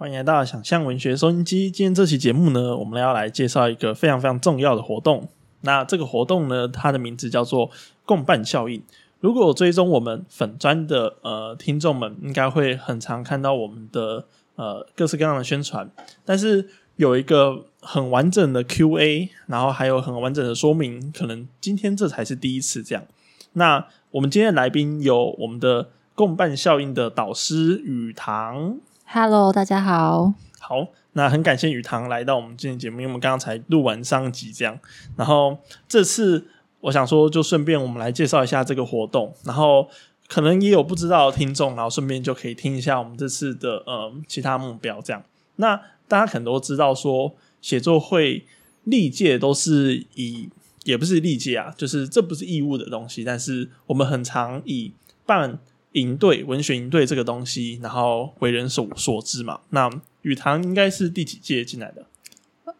欢迎来到想象文学收音机。今天这期节目呢，我们要来介绍一个非常非常重要的活动。那这个活动呢，它的名字叫做共伴效应。如果追踪我们粉砖的呃听众们，应该会很常看到我们的呃各式各样的宣传。但是有一个很完整的 Q&A，然后还有很完整的说明，可能今天这才是第一次这样。那我们今天的来宾有我们的共伴效应的导师雨堂。Hello，大家好。好，那很感谢雨堂来到我们今天节目，因为我们刚刚才录完上集这样，然后这次我想说，就顺便我们来介绍一下这个活动，然后可能也有不知道的听众，然后顺便就可以听一下我们这次的呃其他目标这样。那大家可能都知道说，写作会历届都是以也不是历届啊，就是这不是义务的东西，但是我们很常以办营队、文学营队这个东西，然后为人所所知嘛。那雨堂应该是第几届进来的？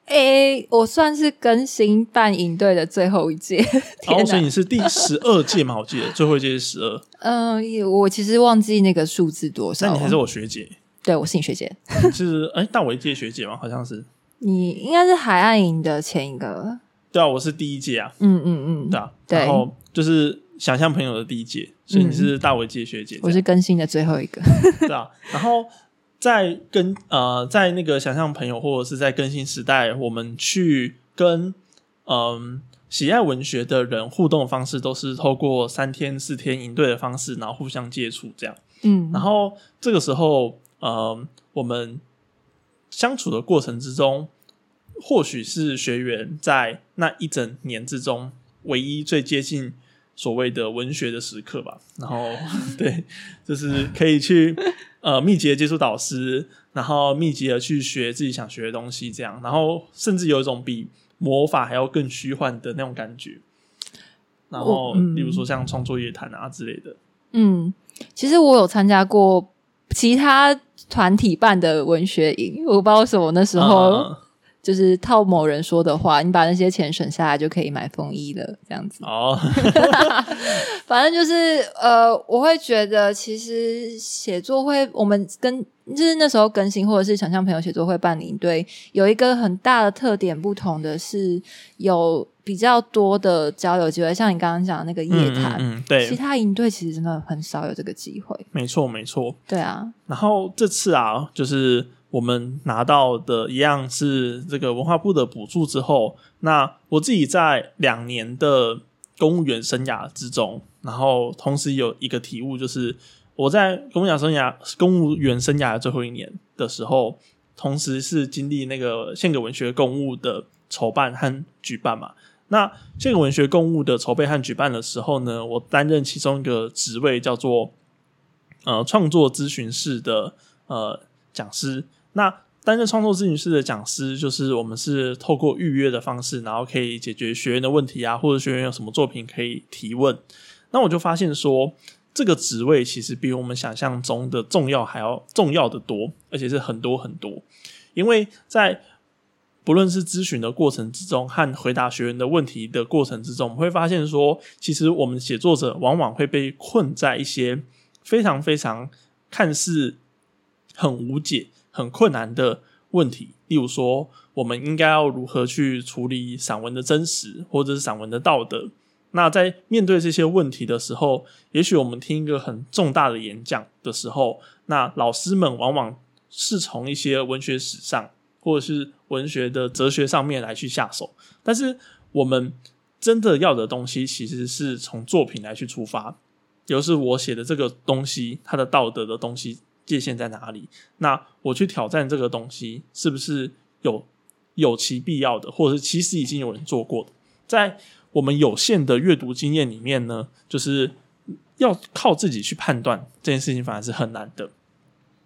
诶、我算是更新办营队的最后一届。然 后天哪！所以你是第十二届嘛？我记得最后一届是十二，嗯、我其实忘记那个数字多少。那你还是我学姐，对我是你学姐，你是哎大我一届学姐嘛？好像是。你应该是海岸营的前一个。对啊，我是第一届啊，嗯嗯嗯，对啊，对然后就是想象朋友的第一届，所以你是大我一届学姐我是更新的最后一个。对啊，然后在跟呃，在那个想象朋友或者是在更新时代，我们去跟嗯、喜爱文学的人互动的方式，都是透过三天四天营队的方式，然后互相接触这样。嗯，然后这个时候，呃，我们相处的过程之中，或许是学员在那一整年之中唯一最接近所谓的文学的时刻吧。然后，对，就是可以去呃密集的接触导师，然后密集的去学自己想学的东西，这样，然后甚至有一种比魔法还要更虚幻的那种感觉。然后，例如说像创作乐坛啊之类的，嗯，其实我有参加过其他团体办的文学营，我不知道为什么那时候。嗯就是套某人说的话，你把那些钱省下来就可以买风衣了，这样子。哦，反正就是呃，我会觉得其实写作会，我们跟就是那时候更新或者是想象朋友写作会办领队，有一个很大的特点不同的是，有比较多的交流机会，像你刚刚讲的那个夜谈。嗯嗯嗯对其，他营队其实真的很少有这个机会，没错没错。对啊，然后这次啊，就是我们拿到的一样是这个文化部的补助之后，那我自己在两年的公务员生涯之中，然后同时有一个体悟，就是我在公务员生涯公务员生涯的最后一年的时候，同时是经历那个献给文学公务的筹办和举办嘛。那献给文学公务的筹备和举办的时候呢，我担任其中一个职位，叫做呃创作咨询室的呃讲师。那担任创作咨询师的讲师，就是我们是透过预约的方式，然后可以解决学员的问题啊，或者学员有什么作品可以提问。那我就发现说，这个职位其实比我们想象中的重要还要重要的多，而且是很多很多。因为在不论是咨询的过程之中，和回答学员的问题的过程之中，我们会发现说，其实我们写作者往往会被困在一些非常非常看似很无解、很困难的问题，例如说，我们应该要如何去处理散文的真实，或者是散文的道德。那在面对这些问题的时候，也许我们听一个很重大的演讲的时候，那老师们往往是从一些文学史上或者是文学的哲学上面来去下手，但是我们真的要的东西，其实是从作品来去出发，也就是我写的这个东西，它的道德的东西界限在哪里？那我去挑战这个东西，是不是有有其必要的，或者是其实已经有人做过的？在我们有限的阅读经验里面呢，就是要靠自己去判断这件事情，反而是很难的。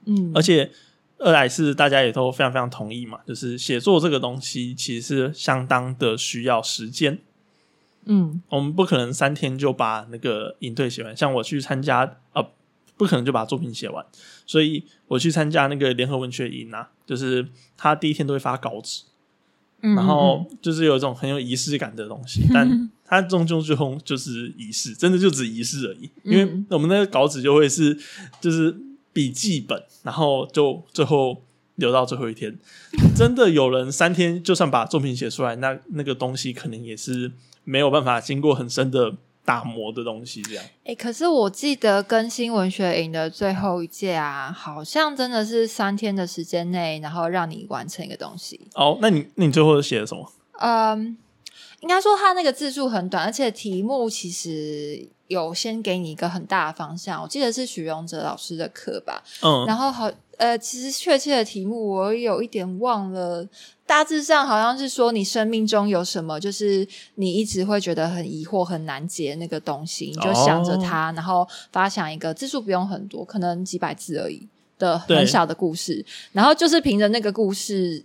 嗯，而且二来是大家也都非常非常同意嘛，就是写作这个东西其实是相当的需要时间，嗯我们不可能三天就把那个营队写完。像我去参加，呃，不可能就把作品写完，所以我去参加那个联合文学营啊，就是他第一天都会发稿纸，嗯，然后就是有一种很有仪式感的东西，但他终究最后就是仪式，真的就只仪式而已。因为嗯我们那个稿纸就会是就是笔记本，然后就最后留到最后一天。真的有人三天就算把作品写出来，那那个东西可能也是没有办法经过很深的打磨的东西。这样，哎，可是我记得更新文学营的最后一届啊，好像真的是三天的时间内，然后让你完成一个东西。哦，那你那你最后写了什么？嗯，应该说他那个字数很短，而且题目其实有先给你一个很大的方向。我记得是许荣哲老师的课吧，嗯，然后好，呃，其实确切的题目我有一点忘了，大致上好像是说你生命中有什么，就是你一直会觉得很疑惑、很难解那个东西，你就想着它，然后发想一个字数不用很多，可能几百字而已的很小的故事，然后就是凭着那个故事。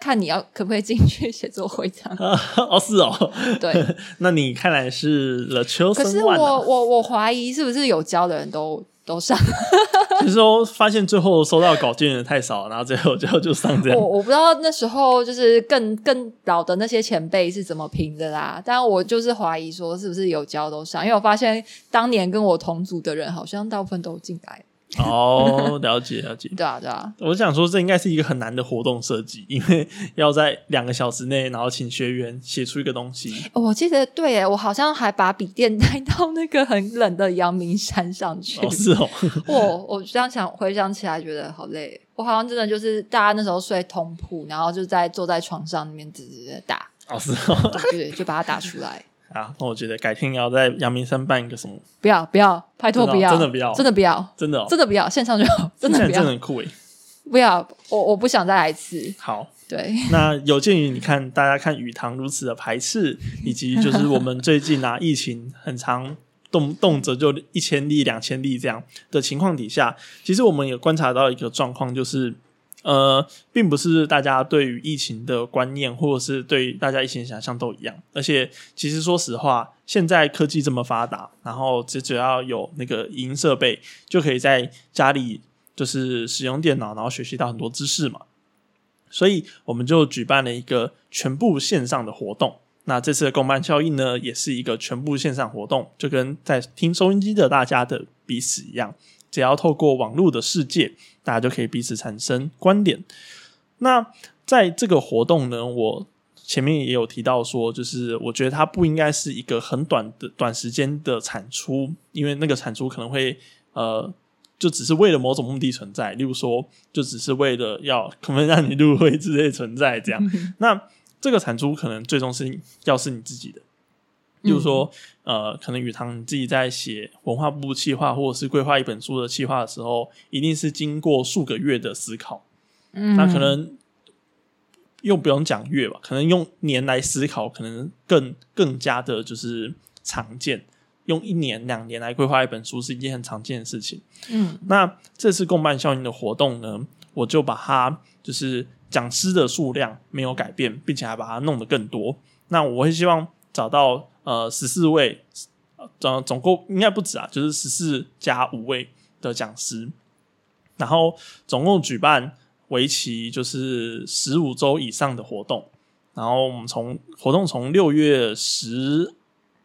看你要可不可以进去写作会这样 哦是哦，对，那你看来是 The Chosen One。可是我我我怀疑是不是有教的人都都上，就是说发现最后收到稿件的太少，然后最后最后就上这样。我我不知道那时候就是更更老的那些前辈是怎么评的啦，但我就是怀疑说是不是有教都上，因为我发现当年跟我同组的人好像大部分都进来。哦，了解了解。对啊，对啊。我想说，这应该是一个很难的活动设计，因为要在两个小时内，然后请学员写出一个东西。我记得，对耶，我好像还把笔电带到那个很冷的阳明山上去。哦，是哦。我我这样想，回想起来觉得好累。我好像真的就是大家那时候睡通铺，然后就在坐在床上那边直直的打。哦，是哦。对，就把它打出来。啊，那我觉得改天要在阳明山办一个什么？不要不要，拜托不要，真的不要，真的不要，真的真的不要，线上就好，真的不要，真的很酷诶！不要，我我不想再来一次。好，对，那有鉴于你看大家看语堂如此的排斥，以及就是我们最近啊 疫情很长，动动辄就一千例、两千例这样的情况底下，其实我们也观察到一个状况，就是。呃，并不是大家对于疫情的观念，或者是对大家疫情想象都一样。而且，其实说实话，现在科技这么发达，然后只只要有那个影音设备，就可以在家里就是使用电脑，然后学习到很多知识嘛。所以，我们就举办了一个全部线上的活动。那这次的共办效应呢，也是一个全部线上活动，就跟在听收音机的大家的彼此一样。只要透过网络的世界，大家就可以彼此产生观点。那在这个活动呢，我前面也有提到说，就是我觉得它不应该是一个很短的短时间的产出，因为那个产出可能会呃，就只是为了某种目的存在，例如说，就只是为了要可能让你入会之类存在这样。那这个产出可能最终是要是你自己的。例如说，呃，可能宇堂你自己在写文化部企划或者是规划一本书的企划的时候，一定是经过数个月的思考。嗯，那可能又不用讲月吧，可能用年来思考，可能更更加的就是常见。用一年两年来规划一本书是一件很常见的事情。嗯，那这次共办效应的活动呢，我就把它就是讲师的数量没有改变，并且还把它弄得更多。那我会希望找到。呃，十四位，总总共应该不止啊，就是十四加五位的讲师，然后总共举办为期就是十五周以上的活动，然后我们从活动从六月十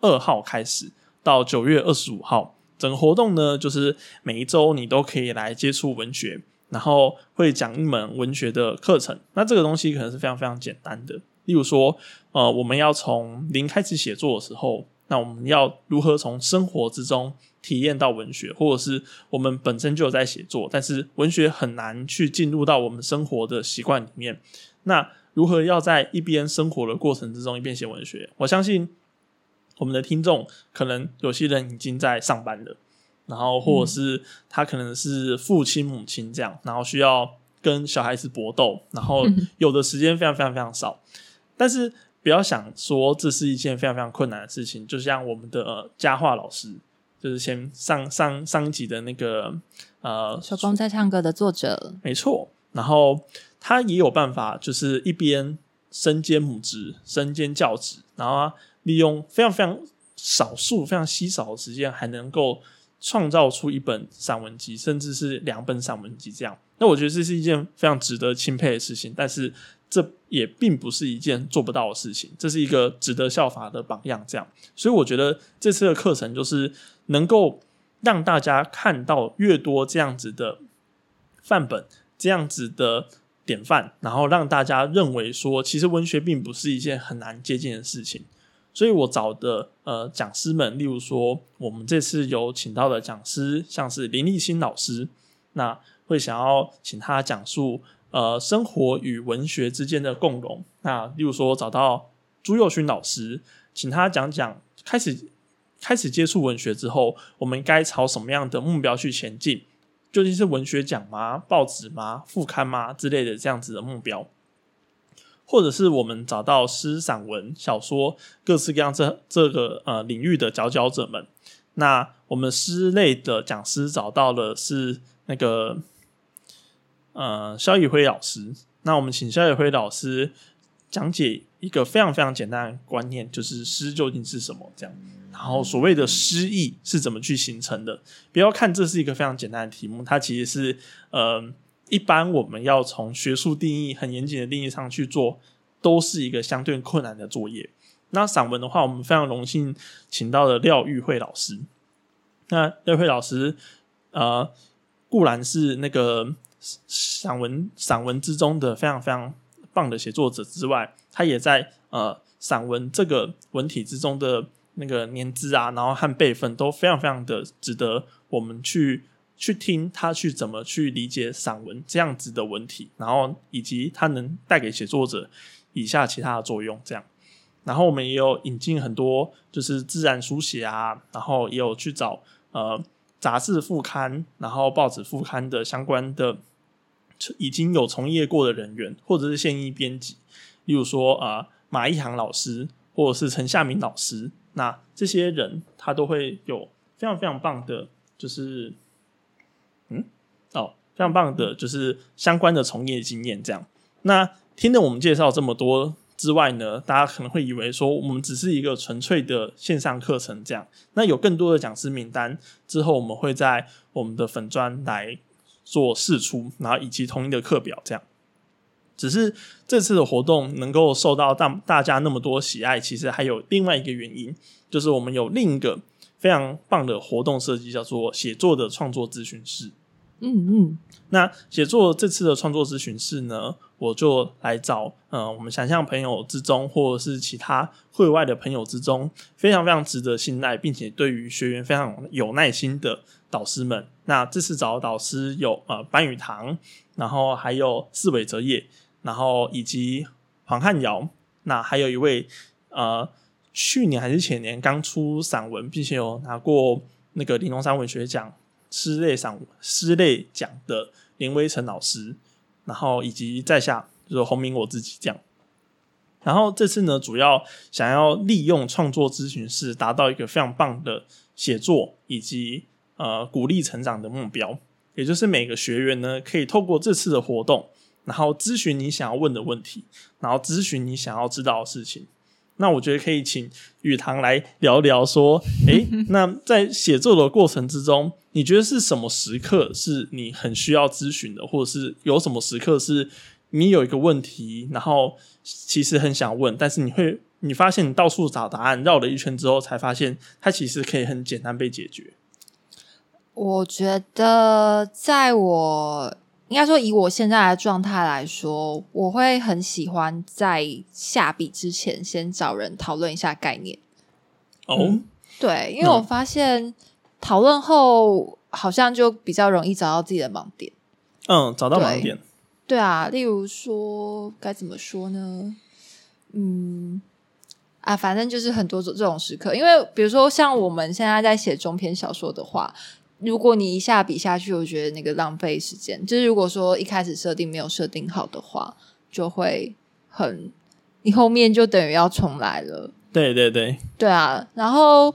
二号开始到九月二十五号，整个活动呢就是每一周你都可以来接触文学，然后会讲一门文学的课程，那这个东西可能是非常非常简单的。例如说，呃，我们要从零开始写作的时候，那我们要如何从生活之中体验到文学，或者是我们本身就有在写作，但是文学很难去进入到我们生活的习惯里面。那如何要在一边生活的过程之中一边写文学？我相信我们的听众可能有些人已经在上班了，然后或者是他可能是父亲母亲这样，然后需要跟小孩子搏斗，然后有的时间非常非常非常少。但是不要想说这是一件非常非常困难的事情，就像我们的佳话老师，就是先上上上一集的那个呃，手工在唱歌的作者，没错。然后他也有办法，就是一边身兼母职、身兼教职，然后利用非常非常少数、非常稀少的时间，还能够创造出一本散文集，甚至是两本散文集这样。那我觉得这是一件非常值得钦佩的事情，但是。这也并不是一件做不到的事情，这是一个值得效法的榜样。这样，所以我觉得这次的课程就是能够让大家看到越多这样子的范本，这样子的典范，然后让大家认为说，其实文学并不是一件很难接近的事情。所以我找的呃讲师们，例如说我们这次有请到的讲师，像是林立新老师，那会想要请他讲述呃生活与文学之间的共融。那例如说找到朱佑勋老师，请他讲讲开始开始接触文学之后，我们该朝什么样的目标去前进？究竟是文学奖吗？报纸吗？副刊吗？之类的这样子的目标。或者是我们找到诗、散文、小说各式各样这这个呃领域的佼佼者们，那我们诗类的讲师找到了是那个呃肖宇辉老师，那我们请肖宇辉老师讲解一个非常非常简单的观念，就是诗究竟是什么？这样，然后所谓的诗意是怎么去形成的？不要看这是一个非常简单的题目，它其实是呃。一般我们要从学术定义很严谨的定义上去做，都是一个相对困难的作业。那散文的话，我们非常荣幸请到了廖玉慧老师。那廖慧老师，呃，固然是那个散文散文之中的非常非常棒的写作者之外，他也在呃散文这个文体之中的那个年资啊，然后和辈分都非常非常的值得我们去。去听他去怎么去理解散文这样子的文体，然后以及他能带给写作者以下其他的作用，这样。然后我们也有引进很多就是自然书写啊，然后也有去找呃杂志副刊，然后报纸副刊的相关的已经有从业过的人员，或者是现役编辑，例如说啊马一航老师或者是陈夏明老师，那这些人他都会有非常非常棒的，就是。嗯，哦，非常棒的，就是相关的从业经验。这样，那听了我们介绍这么多之外呢，大家可能会以为说我们只是一个纯粹的线上课程。这样，那有更多的讲师名单之后，我们会在我们的粉专来做试出，然后以及统一的课表。这样，只是这次的活动能够受到大大家那么多喜爱，其实还有另外一个原因，就是我们有另一个非常棒的活动设计，叫做写作的创作咨询室。嗯嗯，那写作这次的创作咨询室呢，我就来找呃，我们想象朋友之中，或者是其他会外的朋友之中，非常非常值得信赖，并且对于学员非常有耐心的导师们。那这次找的导师有呃班宇堂，然后还有四尾哲也，然后以及黄汉尧，那还有一位呃去年还是前年刚出散文，并且有拿过那个玲珑山文学奖。诗类上诗类奖的林威成老师，然后以及在下就是洪明我自己这样。然后这次呢，主要想要利用创作咨询室，达到一个非常棒的写作以及呃鼓励成长的目标。也就是每个学员呢，可以透过这次的活动，然后咨询你想要问的问题，然后咨询你想要知道的事情。那我觉得可以请雨堂来聊聊，说，诶，那在写作的过程之中。你觉得是什么时刻是你很需要咨询的，或者是有什么时刻是你有一个问题，然后其实很想问，但是你会你发现你到处找答案，绕了一圈之后，才发现它其实可以很简单被解决。我觉得，在我应该说以我现在的状态来说，我会很喜欢在下笔之前先找人讨论一下概念。哦，对，因为我发现。讨论后，好像就比较容易找到自己的盲点。嗯，找到盲点。对啊，例如说该怎么说呢？嗯，啊，反正就是很多种这种时刻。因为比如说，像我们现在在写中篇小说的话，如果你一下比下去，我觉得那个浪费时间。就是如果说一开始设定没有设定好的话，就会很，你后面就等于要重来了。对对对，对啊，然后。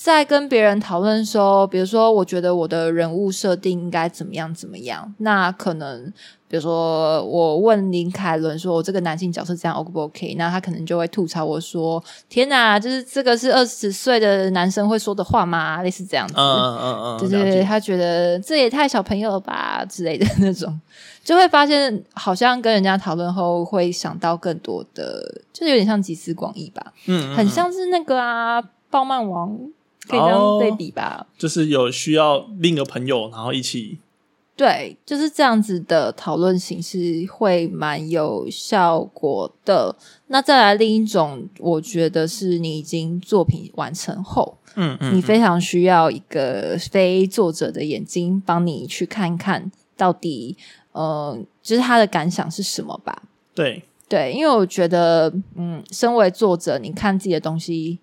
在跟别人讨论说，比如说，我觉得我的人物设定应该怎么样怎么样，那可能，比如说，我问林凯伦说，我这个男性角色这样 O 不 OK？那他可能就会吐槽我说，天哪，就是这个是二十岁的男生会说的话吗？类似这样子，嗯嗯嗯，就是他觉得这也太小朋友了吧之类的那种，就会发现好像跟人家讨论后会想到更多的，就是有点像集思广益吧，嗯，很像是那个啊，暴漫王。可以这样对比吧，就是有需要另一个朋友，然后一起对，就是这样子的讨论形式会蛮有效果的。那再来另一种，我觉得是你已经作品完成后，嗯嗯，你非常需要一个非作者的眼睛帮你去看看到底，呃，就是他的感想是什么吧？对对，因为我觉得，嗯，身为作者，你看自己的东西，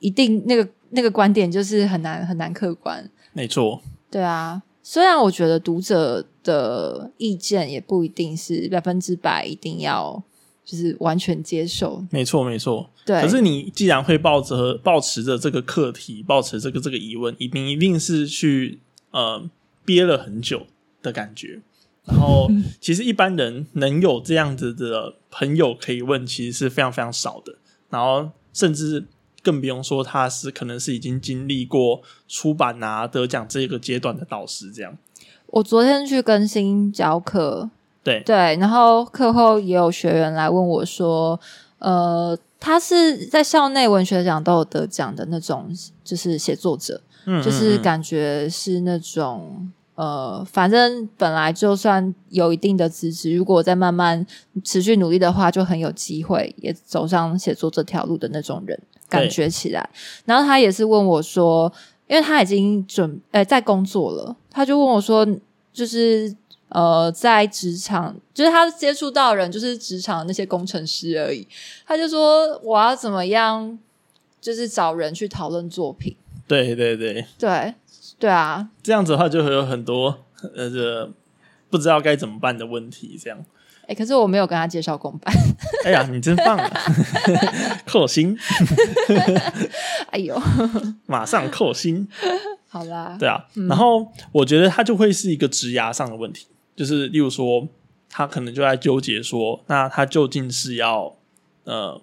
一定那个那个观点就是很难很难客观。没错，对啊。虽然我觉得读者的意见也不一定是百分之百一定要就是完全接受，没错，没错。对。可是你既然会抱着、抱持着这个课题，抱持这个这个疑问，一定一定是去呃憋了很久的感觉。然后，其实一般人能有这样子的朋友可以问，其实是非常非常少的。然后，甚至。更不用说他是可能是已经经历过出版啊得奖这个阶段的导师这样。我昨天去更新教课，对对，然后课后也有学员来问我说，呃，他是在校内文学奖都有得奖的那种，就是写作者，嗯，就是感觉是那种。呃，反正本来就算有一定的资质，如果再慢慢持续努力的话，就很有机会也走上写作这条路的那种人，感觉起来。然后他也是问我说，因为他已经准呃在工作了，他就问我说，就是呃在职场，就是他接触到人就是职场那些工程师而已，他就说我要怎么样，就是找人去讨论作品。对对对对。对啊，这样子的话就会有很多 呃，这不知道该怎么办的问题。这样，哎，可是我没有跟他介绍公办。哎呀，你真棒啊！扣薪。哎呦，马上扣薪。好啦，对啊。然后我觉得他就会是一个职涯上的问题，就是例如说，他可能就在纠结说，那他究竟是要呃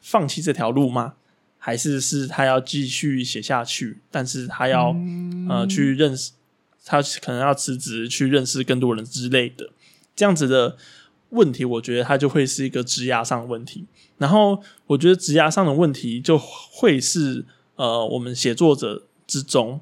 放弃这条路吗？还是是他要继续写下去，但是他要呃去认识，他可能要辞职去认识更多人之类的，这样子的问题，我觉得他就会是一个职涯上的问题。然后我觉得职涯上的问题就会是呃我们写作者之中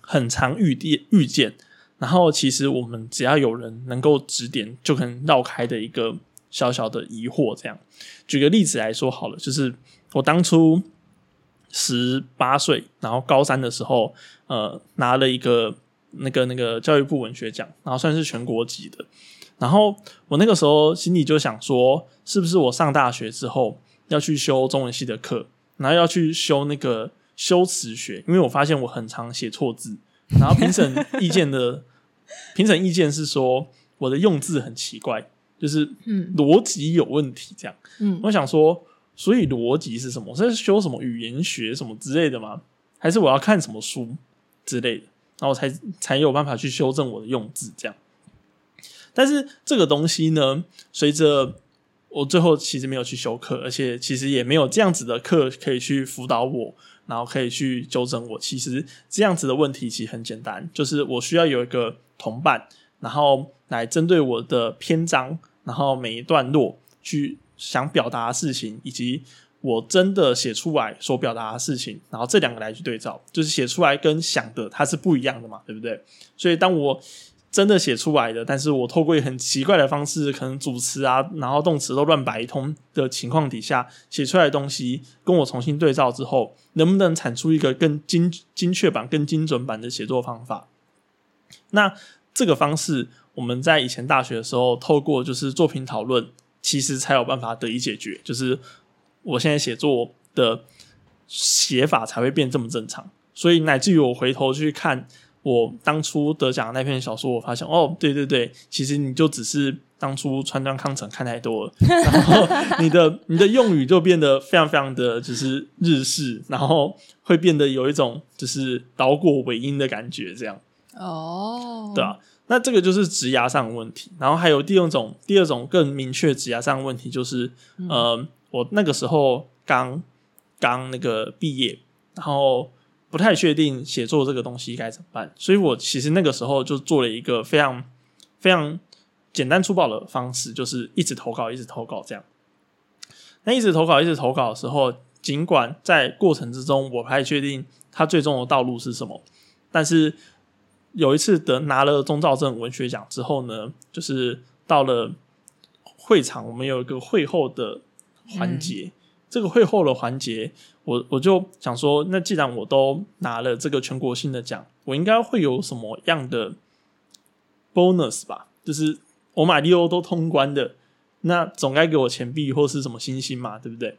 很常遇见遇见，然后其实我们只要有人能够指点，就可能绕开的一个小小的疑惑。这样举个例子来说好了，就是我当初。十八岁，然后高三的时候，呃，拿了一个那个那个教育部文学奖，然后算是全国级的。然后我那个时候心里就想说，是不是我上大学之后要去修中文系的课，然后要去修那个修辞学，因为我发现我很常写错字。然后评审意见的评审意见是说我的用字很奇怪，就是嗯逻辑有问题这样。嗯，我想说。所以逻辑是什么？是修什么语言学什么之类的吗？还是我要看什么书之类的，然后才才有办法去修正我的用字？这样。但是这个东西呢，随着我最后其实没有去修课，而且其实也没有这样子的课可以去辅导我，然后可以去纠正我。其实这样子的问题其实很简单，就是我需要有一个同伴，然后来针对我的篇章，然后每一段落去。想表达的事情，以及我真的写出来所表达的事情，然后这两个来去对照，就是写出来跟想的它是不一样的嘛，对不对？所以当我真的写出来的，但是我透过很奇怪的方式，可能主词啊，然后动词都乱摆一通的情况底下写出来的东西，跟我重新对照之后，能不能产出一个更精精确版、更精准版的写作方法？那这个方式，我们在以前大学的时候，透过就是作品讨论。其实才有办法得以解决，就是我现在写作的写法才会变这么正常。所以乃至于我回头去看我当初得奖的那篇小说，我发现哦，对对对，其实你就只是当初川端康成看太多了，然后你的你的用语就变得非常非常的就是日式，然后会变得有一种就是倒果尾音的感觉，这样哦，对啊。那这个就是职涯上的问题，然后还有第二种，第二种更明确职涯上的问题就是，呃，我那个时候刚刚那个毕业，然后不太确定写作这个东西该怎么办，所以我其实那个时候就做了一个非常非常简单粗暴的方式，就是一直投稿，一直投稿这样。那一直投稿，一直投稿的时候，尽管在过程之中我不太确定它最终的道路是什么，但是。有一次得拿了钟兆正文学奖之后呢，就是到了会场，我们有一个会后的环节。这个会后的环节，我我就想说，那既然我都拿了这个全国性的奖，我应该会有什么样的 bonus 吧？就是我马里欧都通关的，那总该给我钱币或是什么星星嘛，对不对？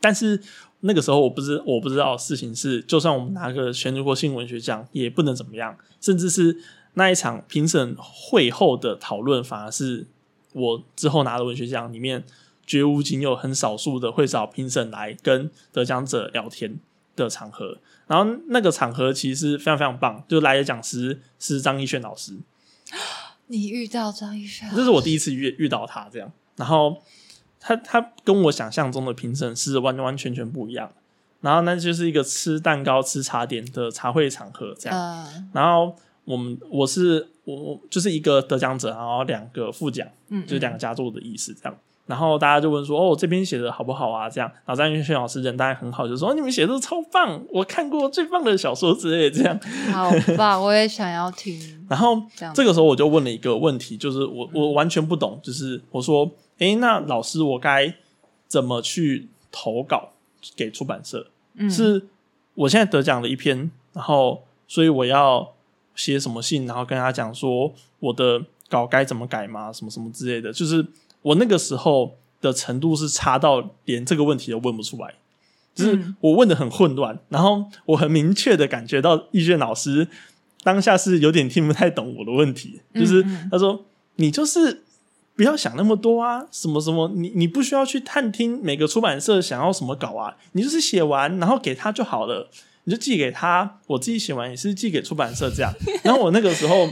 但是那个时候我不知我不知道事情是，就算我们拿个全国性文学奖，也不能怎么样，甚至是那一场评审会后的讨论，反而是我之后拿的文学奖里面。绝无仅有，很少数的会找评审来跟得奖者聊天的场合。然后那个场合其实非常非常棒，就来的讲师是张艺轩老师。你遇到张艺轩，这是我第一次遇遇到他这样。然后他他跟我想象中的评审是完完全全不一样。然后那就是一个吃蛋糕、吃茶点的茶会场合这样。然后我们我是我就是一个得奖者，然后两个副奖，嗯，就是两个佳作的意思这样。然后大家就问说：“哦，这边写的好不好啊？”这样，然后张云轩老师人当然很好，就说：“你们写的超棒，我看过最棒的小说之类。”这样，好吧，我也想要听。然后这个时候我就问了一个问题，就是我我完全不懂，就是我说：“诶，那老师，我该怎么去投稿给出版社？是我现在得奖了一篇，然后所以我要写什么信，然后跟他讲说我的稿该怎么改吗？什么什么之类的，就是。”我那个时候的程度是差到连这个问题都问不出来，就是我问的很混乱，然后我很明确的感觉到易卷老师当下是有点听不太懂我的问题，就是他说你就是不要想那么多啊，什么什么，你你不需要去探听每个出版社想要什么稿啊，你就是写完然后给他就好了，你就寄给他，我自己写完也是寄给出版社这样，然后我那个时候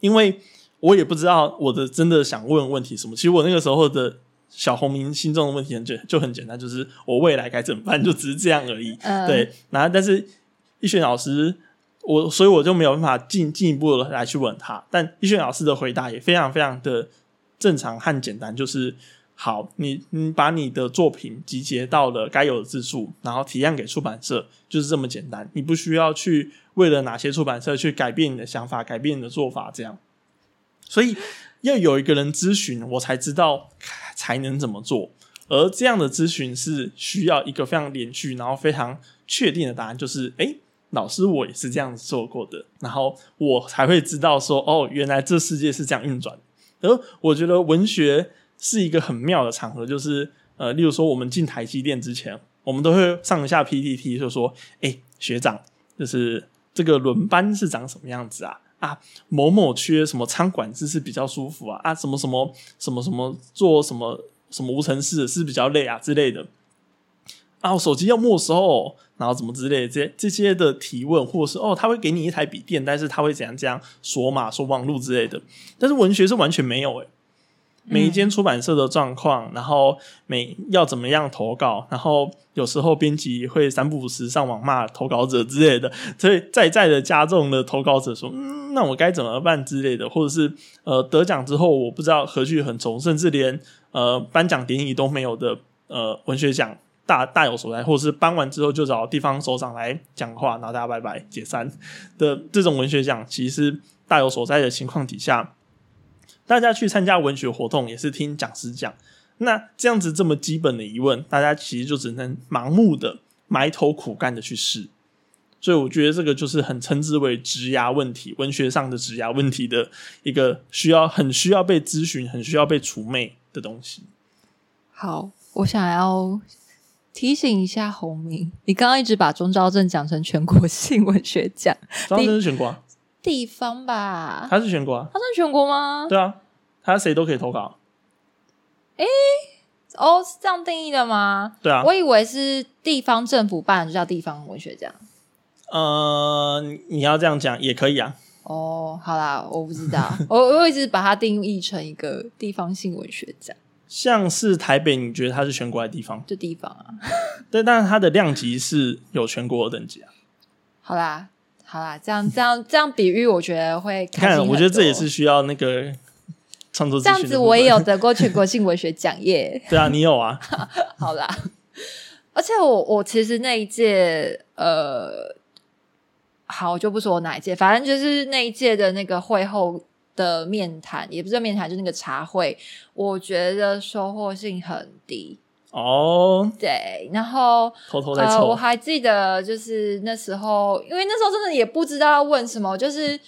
因为。我也不知道我的真的想问问题什么。其实我那个时候的小红明心中的问题很简就很简单，就是我未来该怎么办，就只是这样而已。对，然后但是易轩老师，我所以我就没有办法进进一步的来去问他。但易轩老师的回答也非常非常的正常和简单，就是好，你你把你的作品集结到了该有的字数，然后提案给出版社，就是这么简单。你不需要去为了哪些出版社去改变你的想法，改变你的做法，这样。所以要有一个人咨询，我才知道才能怎么做。而这样的咨询是需要一个非常连续，然后非常确定的答案，就是哎，老师我也是这样做过的，然后我才会知道说哦，原来这世界是这样运转。然后我觉得文学是一个很妙的场合，就是呃，例如说我们进台积电之前，我们都会上下 PPT，就说哎，学长，就是这个轮班是长什么样子啊？啊，某某缺什么仓管制是比较舒服啊？啊，什么什么什么什么做什么什么无尘室是比较累啊之类的。啊，手机要没收，然后怎么之类这这些的提问，或者是哦，他会给你一台笔电，但是他会怎样怎样锁码锁网络之类的。但是文学是完全没有诶。每一间出版社的状况，然后每要怎么样投稿，然后有时候编辑会三不五时上网骂投稿者之类的，所以再再的加重了投稿者说，嗯，那我该怎么办之类的，或者是呃得奖之后我不知道何去何从，甚至连呃颁奖典礼都没有的呃文学奖大大有所在，或者是颁完之后就找地方首长来讲话，然后大家拜拜解散的这种文学奖，其实大有所在的情况底下。大家去参加文学活动也是听讲师讲，那这样子这么基本的疑问，大家其实就只能盲目的埋头苦干的去试。所以我觉得这个就是很称之为职涯问题，文学上的职涯问题的一个需要很需要被咨询、很需要被除魅的东西。好，我想要提醒一下洪明，你刚刚一直把中昭正讲成全国性文学奖，中昭正是全国。地方吧，他是全国，他算全国吗？对啊，他谁都可以投稿。哎，哦，是这样定义的吗？对啊，我以为是地方政府办就叫地方文学奖。呃，你要这样讲也可以啊。哦，好啦，我不知道，我我一直把它定义成一个地方性文学奖。像是台北，你觉得它是全国的地方？就地方啊。对，但是它的量级是有全国的等级啊。好啦。好啦，这样这样这样比喻，我觉得会看。我觉得这也是需要那个创作。这样子，我也有得过全国性文学奖耶。对啊，你有啊。好啦，而且我我其实那一届呃，好，我就不说我哪一届，反正就是那一届的那个会后的面谈，也不是面谈，就是那个茶会，我觉得收获性很低。哦，对，然后呃，偷偷在呃我还记得就是那时候，因为那时候真的也不知道要问什么，就是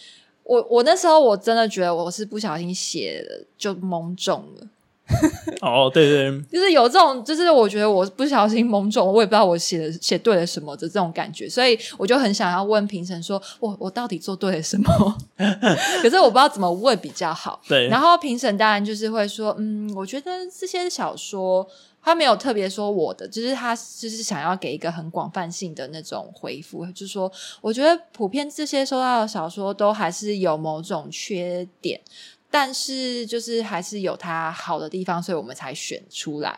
我我那时候我真的觉得我是不小心写的就蒙中了。哦，对对，就是有这种，就是我觉得我不小心蒙中，我也不知道我写的写对了什么的这种感觉，所以我就很想要问评审说，我我到底做对了什么？可是我不知道怎么问比较好。对然后评审当然就是会说，嗯，我觉得这些小说他没有特别说我的，就是他就是想要给一个很广泛性的那种回复，就是说，我觉得普遍这些收到的小说都还是有某种缺点。但是就是还是有它好的地方，所以我们才选出来。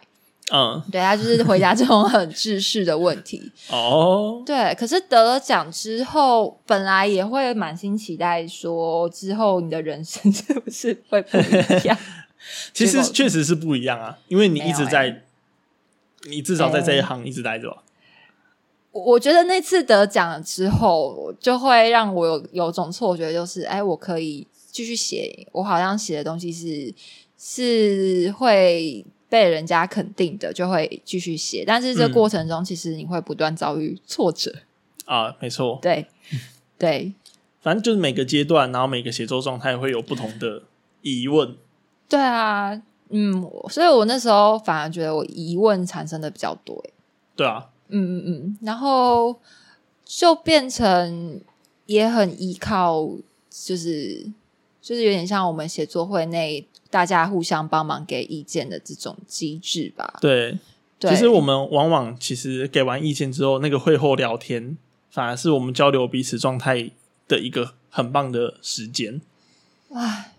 嗯，对他就是回答这种很制式的问题。哦，对，可是得了奖之后，本来也会满心期待说，之后你的人生 是不是会不一样？其实确实是不一样啊，因为你一直在，你至少在这一行一直待着吧。我我觉得那次得奖之后，就会让我有有种错觉，就是哎，我可以继续写，我好像写的东西是是会被人家肯定的，就会继续写。但是这嗯过程中，其实你会不断遭遇挫折。啊，没错，对 对反正就是每个阶段，然后每个写作状态会有不同的疑问。对啊，嗯，所以我那时候反而觉得我疑问产生的比较多。欸对啊，嗯嗯嗯，然后就变成也很依靠，就是就是有点像我们写作会内大家互相帮忙给意见的这种机制吧。对，对，其实我们往往其实给完意见之后，那个会后聊天，反而是我们交流彼此状态的一个很棒的时间。唉，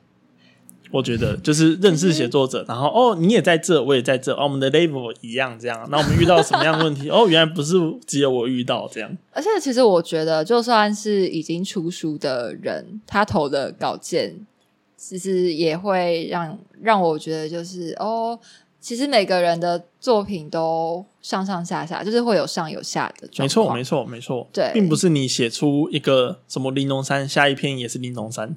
我觉得就是认识写作者，然后哦，你也在这，我也在这，哦，我们的 level 一样，这样。那我们遇到什么样的问题？哦，原来不是只有我遇到这样。而且其实我觉得，就算是已经出书的人，他投的稿件，其实也会让让我觉得，就是哦，其实每个人的作品都上上下下，就是会有上有下的状没错，没错，没错。对并不是你写出一个什么玲珑山，下一篇也是玲珑山。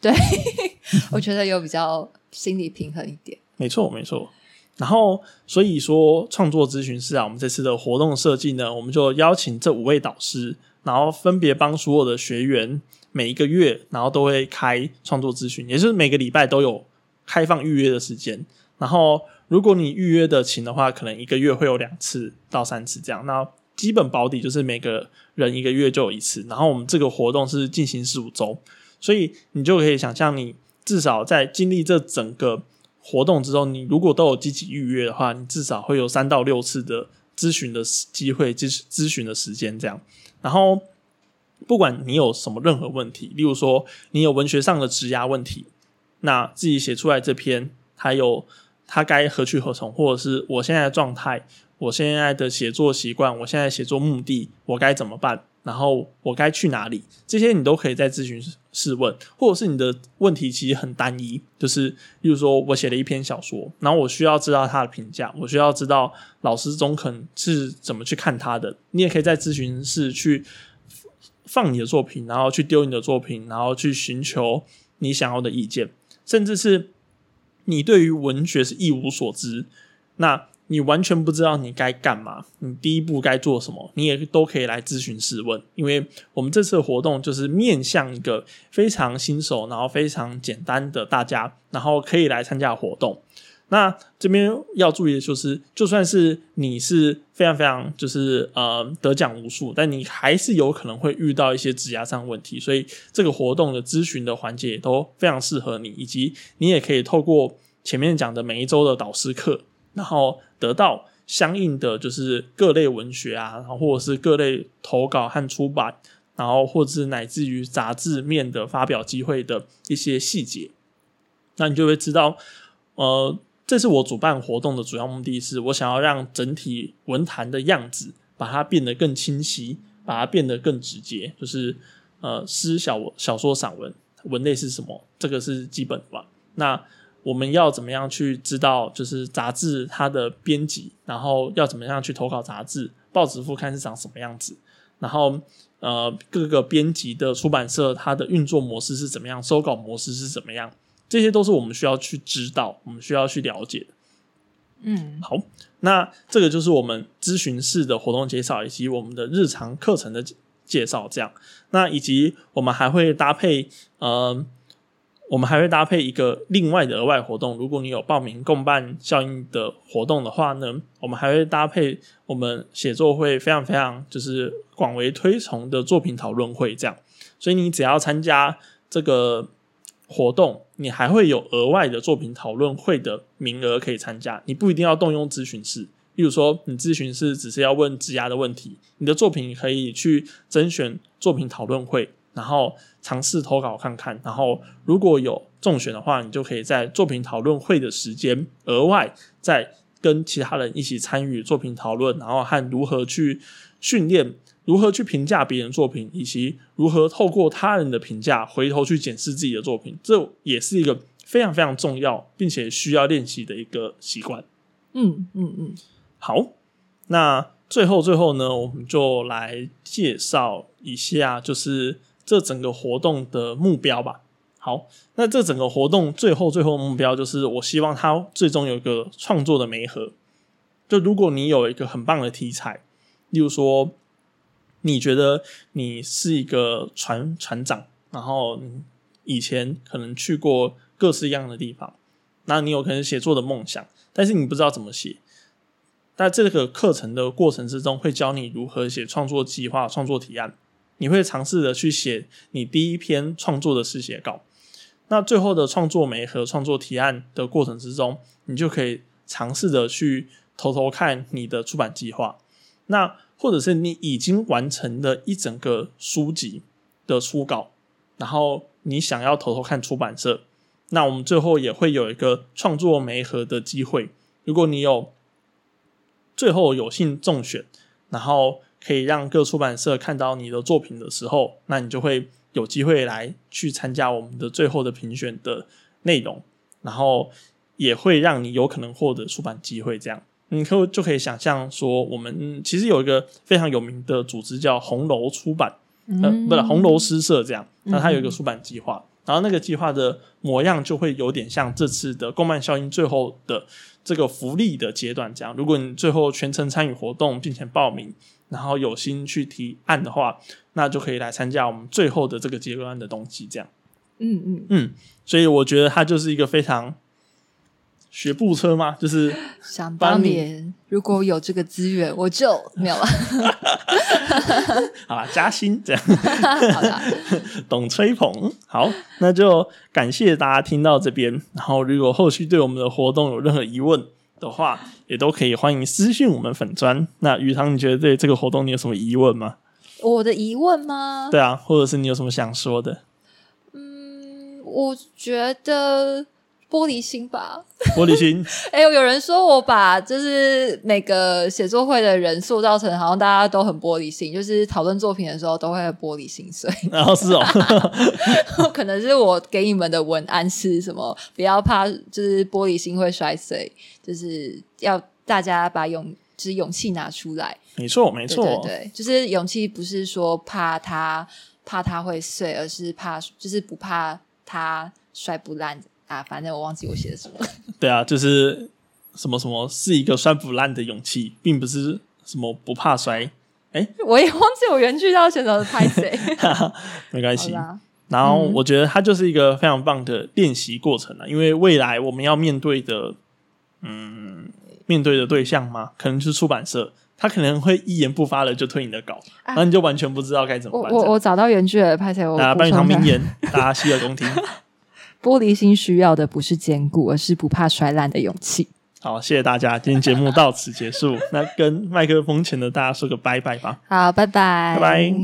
对，我觉得有比较心理平衡一点。没错，没错。然后，所以说创作咨询师啊，我们这次的活动设计呢，我们就邀请这五位导师，然后分别帮所有的学员每一个月，然后都会开创作咨询，也就是每个礼拜都有开放预约的时间。然后，如果你预约的勤的话，可能一个月会有两次到三次这样。那基本保底就是每个人一个月就有一次。然后，我们这个活动是进行十五周，所以你就可以想象，你至少在经历这整个活动之后，你如果都有积极预约的话，你至少会有三到六次的咨询的机会，咨咨询的时间这样。然后，不管你有什么任何问题，例如说你有文学上的职涯问题，那自己写出来这篇，还有它该何去何从，或者是我现在的状态，我现在的写作习惯，我现在写作目的，我该怎么办？然后我该去哪里？这些你都可以在咨询室问，或者是你的问题其实很单一，就是例如说我写了一篇小说，然后我需要知道他的评价，我需要知道老师中肯是怎么去看他的。你也可以在咨询室去放你的作品，然后去丢你的作品，然后去寻求你想要的意见，甚至是你对于文学是一无所知，那你完全不知道你该干嘛，你第一步该做什么，你也都可以来咨询试问，因为我们这次的活动就是面向一个非常新手，然后非常简单的大家，然后可以来参加活动。那这边要注意的就是，就算是你是非常非常就是呃得奖无数，但你还是有可能会遇到一些职涯上问题，所以这个活动的咨询的环节都非常适合你，以及你也可以透过前面讲的每一周的导师课，然后得到相应的就是各类文学啊，然后或者是各类投稿和出版，然后或者是乃至于杂志面的发表机会的一些细节，那你就会知道，呃。这是我主办活动的主要目的是，我想要让整体文坛的样子把它变得更清晰，把它变得更直接。就是呃，诗、小小说、散文文类是什么？这个是基本的吧。那我们要怎么样去知道？就是杂志它的编辑，然后要怎么样去投稿杂志？报纸副刊是长什么样子？然后呃各个编辑的出版社它的运作模式是怎么样，收稿模式是怎么样，这些都是我们需要去知道，我们需要去了解的。嗯，好，那这个就是我们咨询室的活动介绍，以及我们的日常课程的介绍。这样，那以及我们还会搭配，呃，我们还会搭配一个另外的额外活动。如果你有报名共办效应的活动的话呢，我们还会搭配我们写作会非常非常就是广为推崇的作品讨论会。这样，所以你只要参加这个。活动，你还会有额外的作品讨论会的名额可以参加。你不一定要动用咨询室，例如说，你咨询室只是要问质押的问题，你的作品可以去甄选作品讨论会，然后尝试投稿看看。然后如果有中选的话，你就可以在作品讨论会的时间额外再跟其他人一起参与作品讨论，然后和如何去训练。如何去评价别人作品，以及如何透过他人的评价回头去检视自己的作品，这也是一个非常非常重要，并且需要练习的一个习惯。嗯嗯嗯。好，那最后最后呢，我们就来介绍一下，就是这整个活动的目标吧。好，那这整个活动最后最后目标就是，我希望它最终有一个创作的媒合。就如果你有一个很棒的题材，例如说。你觉得你是一个船船长，然后以前可能去过各式各样的地方，那你有可能写作的梦想，但是你不知道怎么写。在这个课程的过程之中，会教你如何写创作计划、创作提案。你会尝试的去写你第一篇创作的试写稿。那最后的创作媒和创作提案的过程之中，你就可以尝试的去偷偷看你的出版计划。那或者是你已经完成了一整个书籍的初稿，然后你想要偷偷看出版社，那我们最后也会有一个创作媒合的机会。如果你有最后有幸中选，然后可以让各出版社看到你的作品的时候，那你就会有机会来去参加我们的最后的评选的内容，然后也会让你有可能获得出版机会，这样。你可就可以想象说，我们其实有一个非常有名的组织叫红楼出版，呃，不是红楼诗社这样。那它有一个出版计划，然后那个计划的模样就会有点像这次的公办效应最后的这个福利的阶段这样。如果你最后全程参与活动并且报名，然后有心去提案的话，那就可以来参加我们最后的这个阶段的东西这样。嗯嗯嗯，所以我觉得它就是一个非常。学步车吗？就是 想当年如果有这个资源，我就没有了。好了，加薪这样。好的，懂吹捧。好，那就感谢大家听到这边。然后，如果后续对我们的活动有任何疑问的话，也都可以欢迎私信我们粉砖。那鱼塘，你觉得对这个活动你有什么疑问吗？我的疑问吗？对啊，或者是你有什么想说的？嗯，我觉得。玻璃心吧，玻璃心。哎，有人说我把就是每个写作会的人塑造成好像大家都很玻璃心，就是讨论作品的时候都会玻璃心碎。然后是哦，可能是我给你们的文案是什么？不要怕，就是玻璃心会摔碎，就是要大家把勇，就是勇气拿出来。没错，没错，对，就是勇气不是说怕它怕它会碎，而是怕就是不怕它摔不烂。啊，反正我忘记我写的什么。对啊，就是什么什么是一个摔不烂的勇气，并不是什么不怕摔。哎，我也忘记我原句要选择拍谁，没关系。然后我觉得它就是一个非常棒的练习过程啊，因为未来我们要面对的，嗯，面对的对象嘛，可能就是出版社，他可能会一言不发的就推你的稿，然后你就完全不知道该怎么办。我我找到原句了，拍谁？我大家半堂名言，大家洗耳恭听。玻璃心需要的不是坚固，而是不怕摔烂的勇气。好，谢谢大家，今天节目到此结束。那跟麦克风前的大家说个拜拜吧。好，拜拜，拜拜。